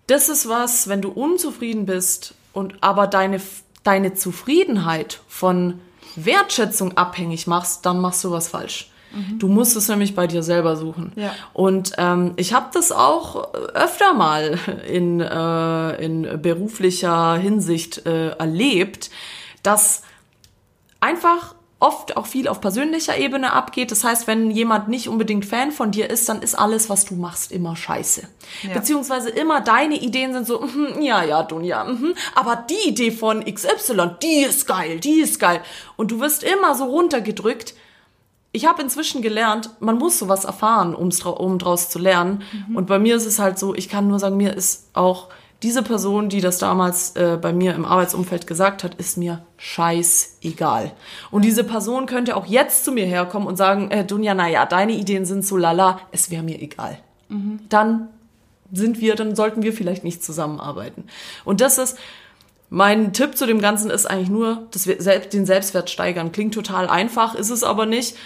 Das ist was, wenn du unzufrieden bist und aber deine, deine Zufriedenheit von Wertschätzung abhängig machst, dann machst du was falsch. Du musst es nämlich bei dir selber suchen. Ja. Und ähm, ich habe das auch öfter mal in, äh, in beruflicher Hinsicht äh, erlebt, dass einfach oft auch viel auf persönlicher Ebene abgeht. Das heißt, wenn jemand nicht unbedingt Fan von dir ist, dann ist alles, was du machst, immer scheiße. Ja. Beziehungsweise immer deine Ideen sind so, mhm, ja, ja, Dunja, mhm, aber die Idee von XY, die ist geil, die ist geil. Und du wirst immer so runtergedrückt. Ich habe inzwischen gelernt, man muss sowas erfahren, um's, um draus zu lernen. Und bei mir ist es halt so, ich kann nur sagen, mir ist auch diese Person, die das damals äh, bei mir im Arbeitsumfeld gesagt hat, ist mir scheißegal. Und diese Person könnte auch jetzt zu mir herkommen und sagen, äh, Dunja, naja, deine Ideen sind so lala, es wäre mir egal. Dann sind wir, dann sollten wir vielleicht nicht zusammenarbeiten. Und das ist, mein Tipp zu dem Ganzen ist eigentlich nur, dass wir selbst, den Selbstwert steigern. Klingt total einfach, ist es aber nicht.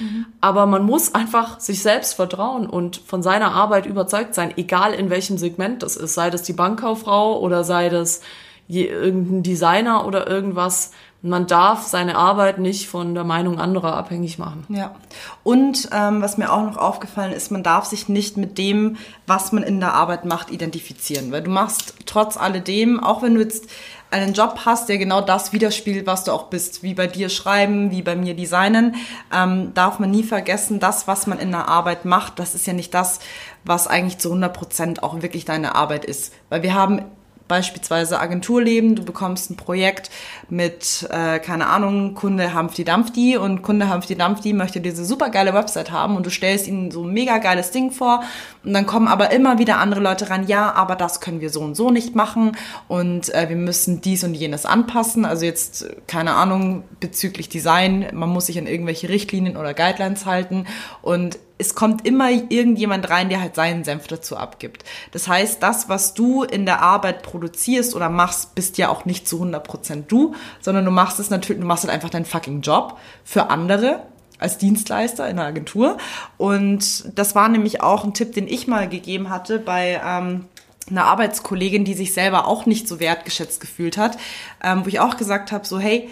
Aber man muss einfach sich selbst vertrauen und von seiner Arbeit überzeugt sein, egal in welchem Segment das ist. Sei das die Bankkauffrau oder sei das irgendein Designer oder irgendwas. Man darf seine Arbeit nicht von der Meinung anderer abhängig machen. Ja. Und ähm, was mir auch noch aufgefallen ist, man darf sich nicht mit dem, was man in der Arbeit macht, identifizieren. Weil du machst trotz alledem, auch wenn du jetzt einen Job hast, der genau das widerspiegelt, was du auch bist, wie bei dir schreiben, wie bei mir designen, ähm, darf man nie vergessen, das, was man in der Arbeit macht, das ist ja nicht das, was eigentlich zu 100 Prozent auch wirklich deine Arbeit ist. Weil wir haben beispielsweise Agenturleben, du bekommst ein Projekt mit, äh, keine Ahnung, Kunde Humpty Dumpty und Kunde Humpty Dumpty möchte diese super geile Website haben und du stellst ihnen so ein mega geiles Ding vor und dann kommen aber immer wieder andere Leute ran, ja, aber das können wir so und so nicht machen und äh, wir müssen dies und jenes anpassen, also jetzt, keine Ahnung, bezüglich Design, man muss sich an irgendwelche Richtlinien oder Guidelines halten und es kommt immer irgendjemand rein, der halt seinen Senf dazu abgibt. Das heißt, das, was du in der Arbeit produzierst oder machst, bist ja auch nicht zu 100% du, sondern du machst es natürlich, du machst halt einfach deinen fucking Job für andere. als Dienstleister in einer Agentur. Und das war nämlich auch ein Tipp, den ich mal gegeben hatte bei ähm, einer Arbeitskollegin, die sich selber auch nicht so wertgeschätzt gefühlt hat, ähm, wo ich auch gesagt habe, so hey,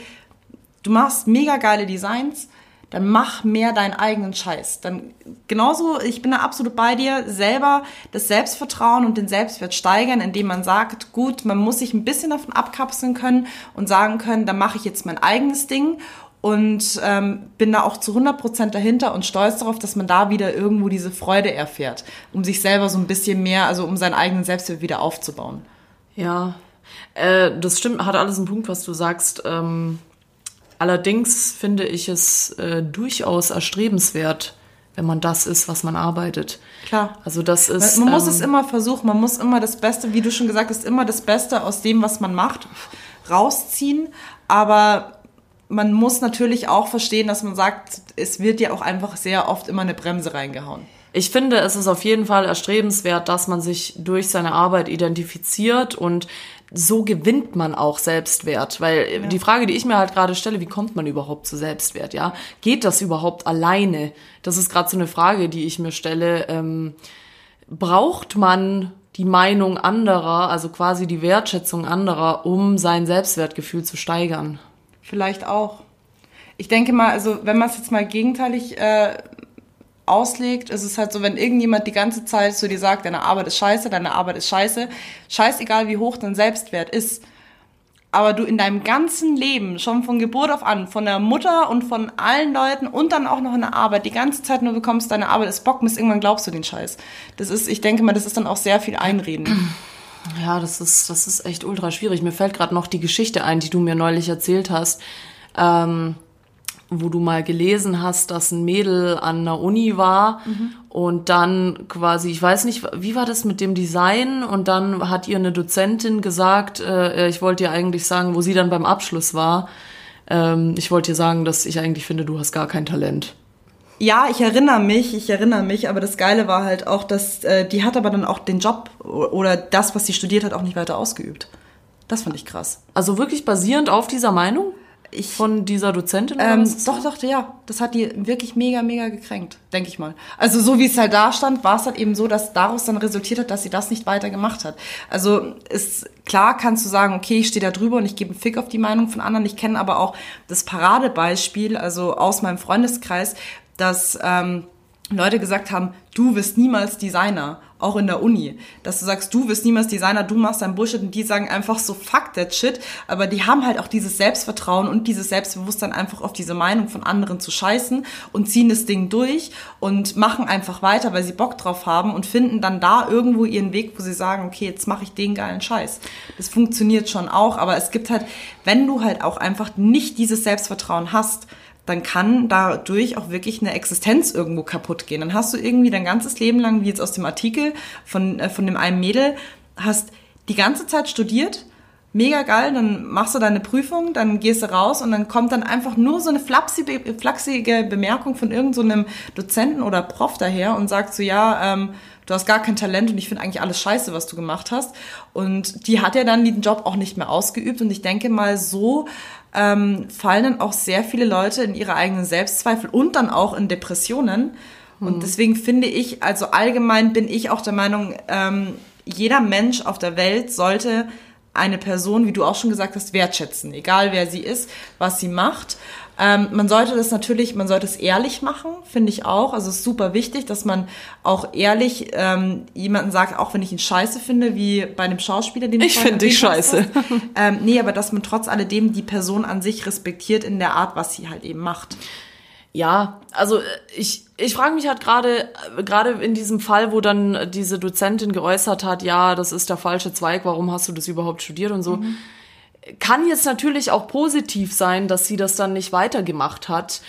du machst mega geile Designs, dann mach mehr deinen eigenen Scheiß. Dann genauso, ich bin da absolut bei dir, selber das Selbstvertrauen und den Selbstwert steigern, indem man sagt, gut, man muss sich ein bisschen davon abkapseln können und sagen können, dann mache ich jetzt mein eigenes Ding und ähm, bin da auch zu 100% dahinter und stolz darauf, dass man da wieder irgendwo diese Freude erfährt, um sich selber so ein bisschen mehr, also um seinen eigenen Selbstwert wieder aufzubauen. Ja, äh, das stimmt, hat alles einen Punkt, was du sagst. Ähm, Allerdings finde ich es äh, durchaus erstrebenswert, wenn man das ist, was man arbeitet. Klar. Also das ist. Man, man muss ähm, es immer versuchen, man muss immer das Beste, wie du schon gesagt hast, immer das Beste aus dem, was man macht, rausziehen. Aber man muss natürlich auch verstehen, dass man sagt, es wird ja auch einfach sehr oft immer eine Bremse reingehauen. Ich finde, es ist auf jeden Fall erstrebenswert, dass man sich durch seine Arbeit identifiziert und so gewinnt man auch Selbstwert. Weil ja. die Frage, die ich mir halt gerade stelle, wie kommt man überhaupt zu Selbstwert? Ja, geht das überhaupt alleine? Das ist gerade so eine Frage, die ich mir stelle. Ähm, braucht man die Meinung anderer, also quasi die Wertschätzung anderer, um sein Selbstwertgefühl zu steigern? Vielleicht auch. Ich denke mal, also wenn man es jetzt mal gegenteilig äh, auslegt, ist es halt so, wenn irgendjemand die ganze Zeit zu dir sagt, deine Arbeit ist scheiße, deine Arbeit ist scheiße, scheißegal wie hoch dein Selbstwert ist, aber du in deinem ganzen Leben, schon von Geburt auf an, von der Mutter und von allen Leuten und dann auch noch in der Arbeit, die ganze Zeit nur bekommst, deine Arbeit ist Bockmist, irgendwann glaubst du den Scheiß. Das ist, ich denke mal, das ist dann auch sehr viel Einreden. Ja, das ist, das ist echt ultra schwierig. Mir fällt gerade noch die Geschichte ein, die du mir neulich erzählt hast. Ähm, wo du mal gelesen hast, dass ein Mädel an der Uni war mhm. und dann quasi, ich weiß nicht, wie war das mit dem Design und dann hat ihr eine Dozentin gesagt, äh, ich wollte dir eigentlich sagen, wo sie dann beim Abschluss war, ähm, ich wollte dir sagen, dass ich eigentlich finde, du hast gar kein Talent. Ja, ich erinnere mich, ich erinnere mich, aber das Geile war halt auch, dass äh, die hat aber dann auch den Job oder das, was sie studiert hat, auch nicht weiter ausgeübt. Das fand ich krass. Also wirklich basierend auf dieser Meinung? Ich, von dieser Dozentin? Oder ähm, doch, doch, ja. Das hat die wirklich mega, mega gekränkt, denke ich mal. Also so wie es halt da stand, war es halt eben so, dass daraus dann resultiert hat, dass sie das nicht weiter gemacht hat. Also ist klar, kannst du sagen, okay, ich stehe da drüber und ich gebe einen Fick auf die Meinung von anderen. Ich kenne aber auch das Paradebeispiel, also aus meinem Freundeskreis, dass ähm, Leute gesagt haben, du wirst niemals Designer, auch in der Uni. Dass du sagst, du wirst niemals Designer, du machst dein Bullshit und die sagen einfach so, fuck that shit. Aber die haben halt auch dieses Selbstvertrauen und dieses Selbstbewusstsein einfach auf diese Meinung von anderen zu scheißen und ziehen das Ding durch und machen einfach weiter, weil sie Bock drauf haben und finden dann da irgendwo ihren Weg, wo sie sagen, okay, jetzt mache ich den geilen Scheiß. Das funktioniert schon auch, aber es gibt halt, wenn du halt auch einfach nicht dieses Selbstvertrauen hast, dann kann dadurch auch wirklich eine Existenz irgendwo kaputt gehen. Dann hast du irgendwie dein ganzes Leben lang, wie jetzt aus dem Artikel von, äh, von dem einen Mädel, hast die ganze Zeit studiert, mega geil, dann machst du deine Prüfung, dann gehst du raus und dann kommt dann einfach nur so eine flapsige, flachsige Bemerkung von irgendeinem so Dozenten oder Prof daher und sagt so, ja, ähm, du hast gar kein Talent und ich finde eigentlich alles scheiße, was du gemacht hast. Und die hat ja dann den Job auch nicht mehr ausgeübt und ich denke mal, so ähm, fallen dann auch sehr viele Leute in ihre eigenen Selbstzweifel und dann auch in Depressionen. Und mhm. deswegen finde ich, also allgemein bin ich auch der Meinung, ähm, jeder Mensch auf der Welt sollte eine Person, wie du auch schon gesagt hast, wertschätzen, egal wer sie ist, was sie macht. Ähm, man sollte das natürlich, man sollte es ehrlich machen, finde ich auch. Also es ist super wichtig, dass man auch ehrlich ähm, jemanden sagt, auch wenn ich ihn scheiße finde, wie bei einem Schauspieler, den ich finde dich scheiße. ähm, nee, aber dass man trotz alledem die Person an sich respektiert in der Art, was sie halt eben macht. Ja, also ich, ich frage mich halt gerade, gerade in diesem Fall, wo dann diese Dozentin geäußert hat, ja, das ist der falsche Zweig, warum hast du das überhaupt studiert und so. Mhm kann jetzt natürlich auch positiv sein, dass sie das dann nicht weitergemacht hat,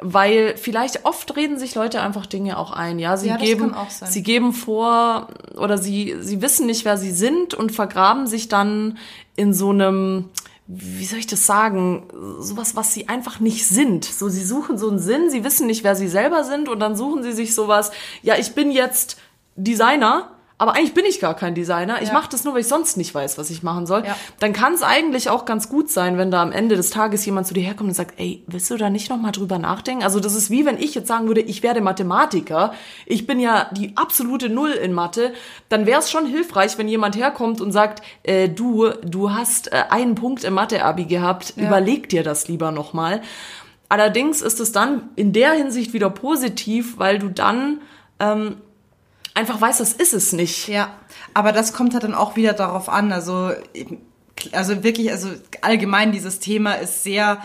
weil vielleicht oft reden sich Leute einfach Dinge auch ein. Ja, sie ja, geben, sie geben vor oder sie, sie wissen nicht, wer sie sind und vergraben sich dann in so einem, wie soll ich das sagen, sowas, was sie einfach nicht sind. So, sie suchen so einen Sinn, sie wissen nicht, wer sie selber sind und dann suchen sie sich sowas, ja, ich bin jetzt Designer, aber eigentlich bin ich gar kein Designer. Ich Ja. mache das nur, weil ich sonst nicht weiß, was ich machen soll. Ja. Dann kann es eigentlich auch ganz gut sein, wenn da am Ende des Tages jemand zu dir herkommt und sagt, ey, willst du da nicht noch mal drüber nachdenken? Also das ist wie wenn ich jetzt sagen würde, ich werde Mathematiker. Ich bin ja die absolute Null in Mathe. Dann wäre es schon hilfreich, wenn jemand herkommt und sagt, äh, du, du hast äh, einen Punkt im Mathe-Abi gehabt. Überleg dir das lieber noch mal. Allerdings ist es dann in der Hinsicht wieder positiv, weil du dann ähm, einfach weißt, das ist es nicht. Ja, aber das kommt halt dann auch wieder darauf an. Also, also wirklich, also allgemein dieses Thema ist sehr,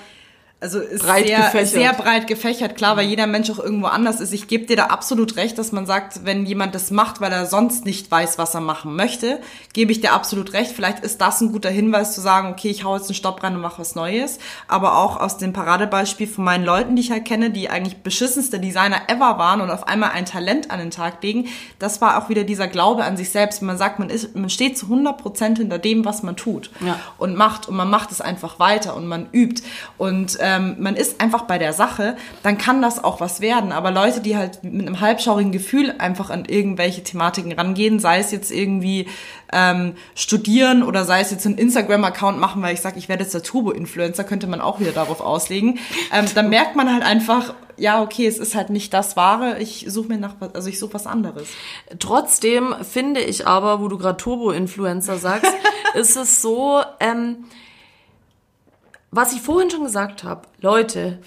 also ist Breit sehr, gefächert. sehr breit gefächert. Klar, weil jeder Mensch auch irgendwo anders ist. Ich gebe dir da absolut recht, dass man sagt, wenn jemand das macht, weil er sonst nicht weiß, was er machen möchte, gebe ich dir absolut recht. Vielleicht ist das ein guter Hinweis zu sagen, okay, ich hau jetzt einen Stopp rein und mache was Neues. Aber auch aus dem Paradebeispiel von meinen Leuten, die ich halt kenne, die eigentlich beschissenste Designer ever waren und auf einmal ein Talent an den Tag legen, das war auch wieder dieser Glaube an sich selbst. Man sagt, man ist, man steht zu 100 Prozent hinter dem, was man tut Ja. und macht und man macht es einfach weiter und man übt und ähm, man ist einfach bei der Sache, dann kann das auch was werden. Aber Leute, die halt mit einem halbschaurigen Gefühl einfach an irgendwelche Thematiken rangehen, sei es jetzt irgendwie ähm, studieren oder sei es jetzt einen Instagram-Account machen, weil ich sage, ich werde jetzt der Turbo-Influencer, könnte man auch wieder darauf auslegen. Ähm, dann merkt man halt einfach, ja, okay, es ist halt nicht das Wahre, ich suche mir nach also ich suche was anderes. Trotzdem finde ich aber, wo du gerade Turbo-Influencer sagst, ist es so, ähm, was ich vorhin schon gesagt habe, Leute,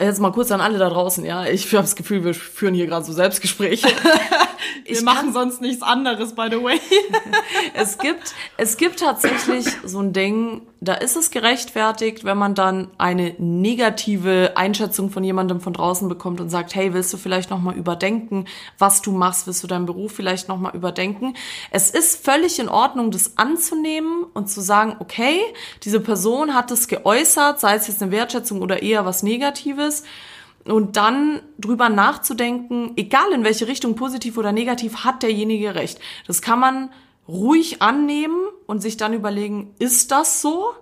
jetzt mal kurz an alle da draußen, ja, ich habe das Gefühl, wir führen hier gerade so Selbstgespräche. Wir Ich machen sonst nichts anderes, by the way. es gibt, es gibt tatsächlich so ein Ding, da ist es gerechtfertigt, wenn man dann eine negative Einschätzung von jemandem von draußen bekommt und sagt, hey, willst du vielleicht noch mal überdenken, was du machst, willst du deinen Beruf vielleicht noch mal überdenken? Es ist völlig in Ordnung, das anzunehmen und zu sagen, okay, diese Person hat es geäußert, sei es jetzt eine Wertschätzung oder eher was Negatives und dann drüber nachzudenken, egal in welche Richtung, positiv oder negativ, hat derjenige recht. Das kann man ruhig annehmen und sich dann überlegen, ist das so?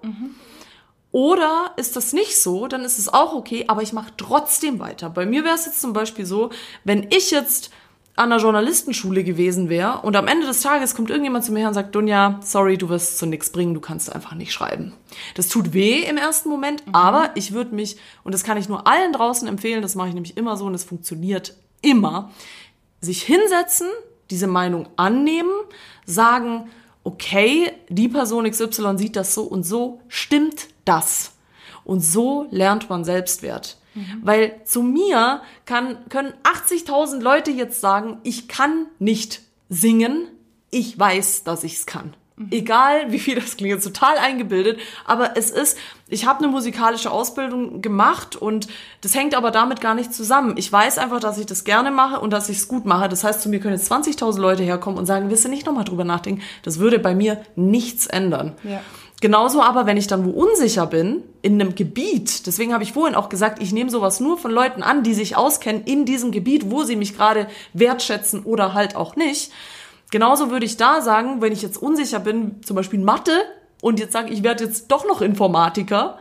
Oder ist das nicht so, dann ist es auch okay, aber ich mache trotzdem weiter. Bei mir wäre es jetzt zum Beispiel so, wenn ich jetzt an einer Journalistenschule gewesen wäre und am Ende des Tages kommt irgendjemand zu mir her und sagt, Dunja, sorry, du wirst zu nichts bringen, du kannst einfach nicht schreiben. Das tut weh im ersten Moment, aber ich würde mich, und das kann ich nur allen draußen empfehlen, das mache ich nämlich immer so und es funktioniert immer, sich hinsetzen, diese Meinung annehmen, sagen, okay, die Person XY sieht das so und so, stimmt das? Und so lernt man Selbstwert. Weil zu mir kann, können 80.000 Leute jetzt sagen, ich kann nicht singen, ich weiß, dass ich es kann. Egal, wie viel das klingt, total eingebildet, aber es ist, ich habe eine musikalische Ausbildung gemacht und das hängt aber damit gar nicht zusammen. Ich weiß einfach, dass ich das gerne mache und dass ich es gut mache. Das heißt, zu mir können jetzt 20.000 Leute herkommen und sagen, willst du nicht nochmal drüber nachdenken? Das würde bei mir nichts ändern. Ja. Genauso aber, wenn ich dann wo unsicher bin, in einem Gebiet, deswegen habe ich vorhin auch gesagt, ich nehme sowas nur von Leuten an, die sich auskennen in diesem Gebiet, wo sie mich gerade wertschätzen oder halt auch nicht. Genauso würde ich da sagen, wenn ich jetzt unsicher bin, zum Beispiel Mathe, und jetzt sage, ich werde jetzt doch noch Informatiker,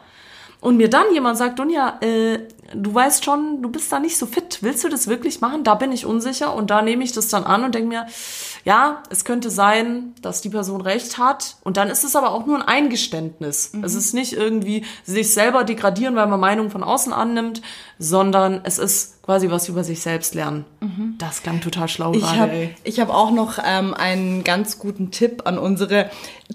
und mir dann jemand sagt, Dunja, äh, du weißt schon, du bist da nicht so fit. Willst du das wirklich machen? Da bin ich unsicher und da nehme ich das dann an und denke mir, ja, es könnte sein, dass die Person recht hat. Und dann ist es aber auch nur ein Eingeständnis. Es ist nicht irgendwie sich selber degradieren, weil man Meinungen von außen annimmt, sondern es ist quasi was über sich selbst lernen. Das klang total schlau Ich gerade, habe ey. ich hab auch noch ähm, einen ganz guten Tipp an unsere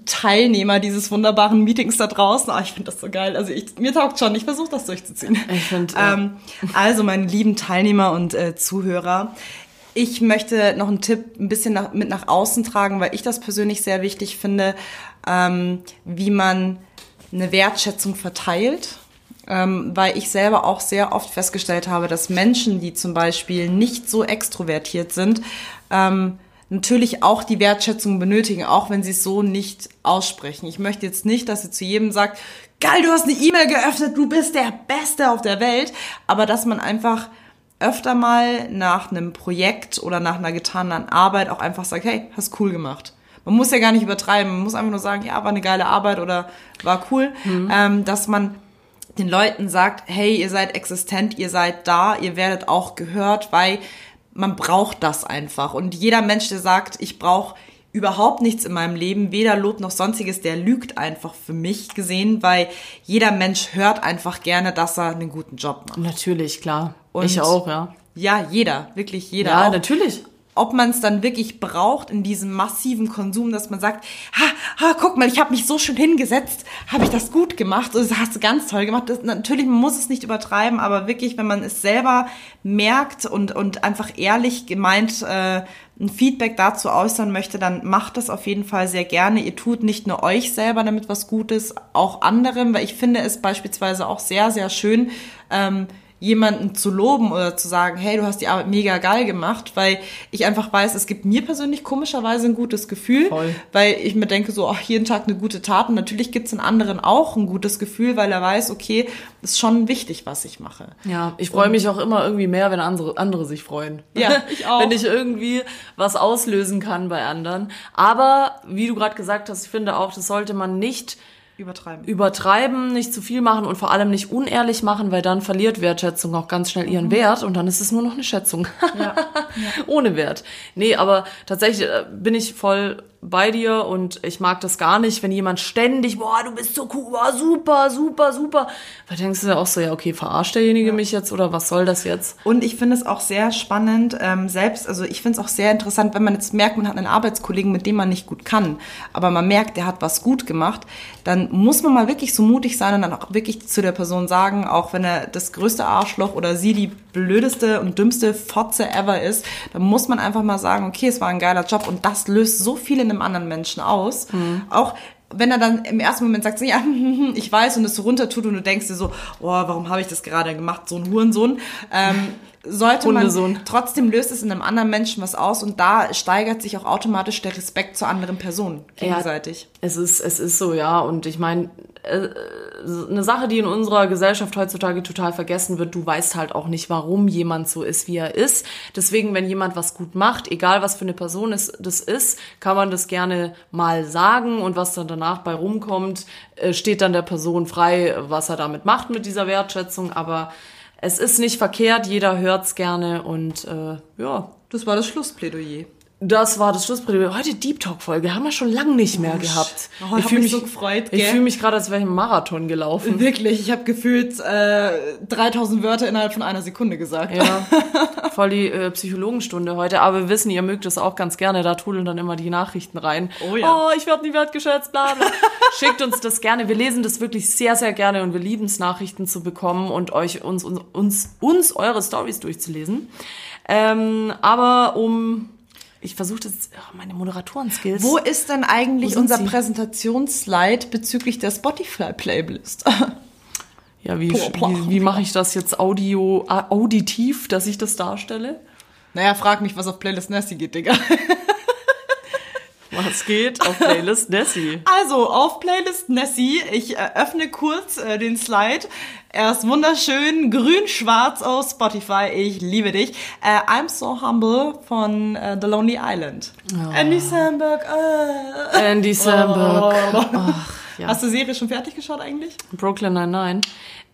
Teilnehmer dieses wunderbaren Meetings da draußen. Ah, ich finde das so geil. Also ich, mir taugt schon. Ich versuche das durchzuziehen. Ich find, ja. Ähm, also meine lieben Teilnehmer und äh, Zuhörer. Ich möchte noch einen Tipp ein bisschen nach, mit nach außen tragen, weil ich das persönlich sehr wichtig finde, ähm, wie man eine Wertschätzung verteilt ähm, weil ich selber auch sehr oft festgestellt habe, dass Menschen, die zum Beispiel nicht so extrovertiert sind, ähm, natürlich auch die Wertschätzung benötigen, auch wenn sie es so nicht aussprechen. Ich möchte jetzt nicht, dass ihr zu jedem sagt, geil, du hast eine E-Mail geöffnet, du bist der Beste auf der Welt, aber dass man einfach öfter mal nach einem Projekt oder nach einer getanen Arbeit auch einfach sagt, hey, hast cool gemacht. Man muss ja gar nicht übertreiben, man muss einfach nur sagen, ja, war eine geile Arbeit oder war cool, ähm, dass man den Leuten sagt, hey, ihr seid existent, ihr seid da, ihr werdet auch gehört, weil man braucht das einfach. Und jeder Mensch, der sagt, ich brauche überhaupt nichts in meinem Leben, weder Lob noch sonstiges, der lügt einfach für mich gesehen, weil jeder Mensch hört einfach gerne, dass er einen guten Job macht. Natürlich, klar. Und ich auch, ja. Ja, jeder, wirklich jeder. Ja, auch natürlich. Ob man es dann wirklich braucht in diesem massiven Konsum, dass man sagt, ha, ha guck mal, ich habe mich so schön hingesetzt, habe ich das gut gemacht, das hast du ganz toll gemacht. Das, natürlich, man muss es nicht übertreiben, aber wirklich, wenn man es selber merkt und, und einfach ehrlich gemeint äh, ein Feedback dazu äußern möchte, dann macht das auf jeden Fall sehr gerne. Ihr tut nicht nur euch selber damit was Gutes, auch anderen, weil ich finde es beispielsweise auch sehr, sehr schön, ähm, jemanden zu loben oder zu sagen, hey, du hast die Arbeit mega geil gemacht, weil ich einfach weiß, es gibt mir persönlich komischerweise ein gutes Gefühl, Voll. weil ich mir denke, so, ach, jeden Tag eine gute Tat und natürlich gibt's in anderen auch ein gutes Gefühl, weil er weiß, okay, ist schon wichtig, was ich mache. Ja, ich freue mich auch immer irgendwie mehr, wenn andere, andere sich freuen. Ja, ich auch. wenn ich irgendwie was auslösen kann bei anderen. Aber, wie du gerade gesagt hast, ich finde auch, das sollte man nicht Übertreiben. übertreiben, nicht zu viel machen und vor allem nicht unehrlich machen, weil dann verliert Wertschätzung auch ganz schnell ihren Wert und dann ist es nur noch eine Schätzung. Ja. Ohne Wert. Nee, aber tatsächlich äh, bin ich voll bei dir und ich mag das gar nicht, wenn jemand ständig, boah, du bist so cool, boah, super, super, super. Da denkst du ja auch so, ja, okay, verarscht derjenige mich jetzt oder was soll das jetzt? Und ich finde es auch sehr spannend, ähm, selbst, also ich finde es auch sehr interessant, wenn man jetzt merkt, man hat einen Arbeitskollegen, mit dem man nicht gut kann, aber man merkt, der hat was gut gemacht, dann muss man mal wirklich so mutig sein und dann auch wirklich zu der Person sagen, auch wenn er das größte Arschloch oder sie die blödeste und dümmste Fotze ever ist, dann muss man einfach mal sagen, okay, es war ein geiler Job und das löst so viel in einem anderen Menschen aus. Auch wenn er dann im ersten Moment sagt, ja, ich weiß und es so runter tut und du denkst dir so, oh, warum habe ich das gerade gemacht, so ein Hurensohn, ähm, sollte Hundesohn. man, trotzdem löst es in einem anderen Menschen was aus und da steigert sich auch automatisch der Respekt zur anderen Person gegenseitig. Es ist, es ist so, ja. Und ich meine, äh, eine Sache, die in unserer Gesellschaft heutzutage total vergessen wird, du weißt halt auch nicht, warum jemand so ist, wie er ist. Deswegen, wenn jemand was gut macht, egal was für eine Person es das ist, kann man das gerne mal sagen und was dann danach bei rumkommt, äh, steht dann der Person frei, was er damit macht mit dieser Wertschätzung. Aber es ist nicht verkehrt, jeder hört's gerne und äh, ja, Das war das Schlussplädoyer. Das war das Schlussprädikat. Heute Deep Talk Folge haben wir schon lange nicht mehr gehabt. Oh, ich hab fühl mich so gefreut, Ich gell? fühle mich gerade, als wäre ich im Marathon gelaufen. Wirklich, ich habe gefühlt äh, 3000 Wörter innerhalb von einer Sekunde gesagt. Ja, voll die äh, Psychologenstunde heute. Aber wir wissen, ihr mögt es auch ganz gerne. Da trudeln dann immer die Nachrichten rein. Oh ja. Oh, ich werde nie wertgeschätzt, bla bla. Schickt uns das gerne. Wir lesen das wirklich sehr, sehr gerne und wir lieben es, Nachrichten zu bekommen und euch uns, uns, uns, uns eure Stories durchzulesen. Ähm, aber um... Ich versuche das, oh, meine Moderatoren-Skills. Wo ist denn eigentlich unser sie? Präsentationsslide bezüglich der Spotify-Playlist? Ja, wie, wie, wie mache ich das jetzt audio, auditiv, dass ich das darstelle? naja, frag mich, was auf Playlist Nasty geht, Digga. Was geht auf Playlist Nessie? Also, auf Playlist Nessie, ich öffne kurz äh, den Slide. Er ist wunderschön, grün-schwarz auf Spotify. Ich liebe dich. Äh, I'm So Humble von äh, The Lonely Island. Andy Samberg. Äh. Andy Samberg. Ach, ja. Hast du die Serie schon fertig geschaut eigentlich? Brooklyn Nine-Nine.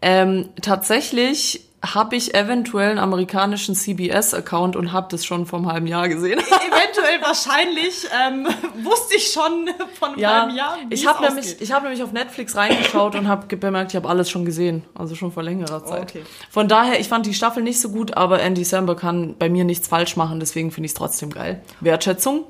Ähm, tatsächlich habe ich eventuell einen amerikanischen CBS-Account und habe das schon vor einem halben Jahr gesehen. Eventuell, wahrscheinlich. Ähm, wusste ich schon von einem Ja, halben Jahr. wie ich habe nämlich, ich habe nämlich auf Netflix reingeschaut und habe bemerkt, ich habe alles schon gesehen, also schon vor längerer Zeit. okay. Von daher, ich fand die Staffel nicht so gut, aber Andy Samberg kann bei mir nichts falsch machen, deswegen finde ich es trotzdem geil. Wertschätzung.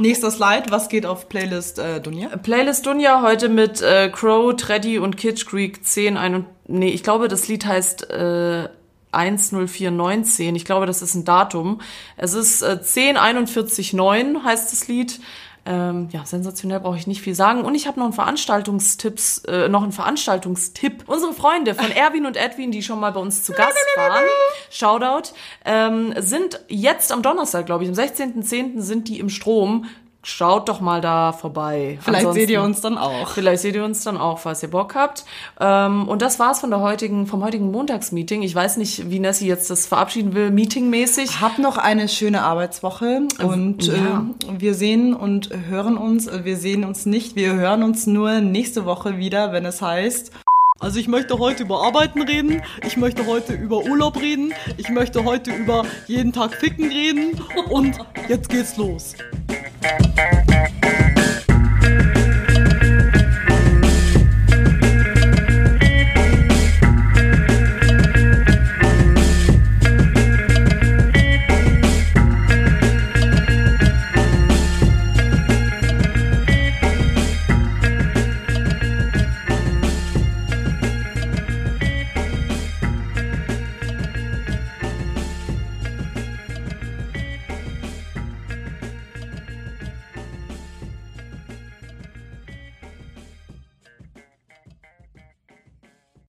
Nächster Slide. Was geht auf Playlist äh, Dunja? Playlist Dunja heute mit äh, Crow, Treddy und Kitsch Creek 10, ein und, nee, ich glaube, das Lied heißt äh, 10419. Ich glaube, das ist ein Datum. Es ist äh, 10419 heißt das Lied. Ähm, ja, sensationell brauche ich nicht viel sagen. Und ich habe noch einen Veranstaltungstipps, äh, noch einen Veranstaltungstipp. Unsere Freunde von Erwin und Edwin, die schon mal bei uns zu Gast waren, Shoutout, ähm, sind jetzt am Donnerstag, glaube ich, am 16.10. sind die im Strom. Schaut doch mal da vorbei. Vielleicht Ansonsten- seht ihr uns dann auch. Vielleicht seht ihr uns dann auch, falls ihr Bock habt. Ähm, und das war's von der heutigen, vom heutigen Montagsmeeting. Ich weiß nicht, wie Nessie jetzt das verabschieden will, meetingmäßig. Hab noch eine schöne Arbeitswoche und ja. äh, wir sehen und hören uns. Wir sehen uns nicht, wir hören uns nur nächste Woche wieder, wenn es heißt Also ich möchte heute über Arbeiten reden, ich möchte heute über Urlaub reden, ich möchte heute über jeden Tag ficken reden und jetzt geht's los.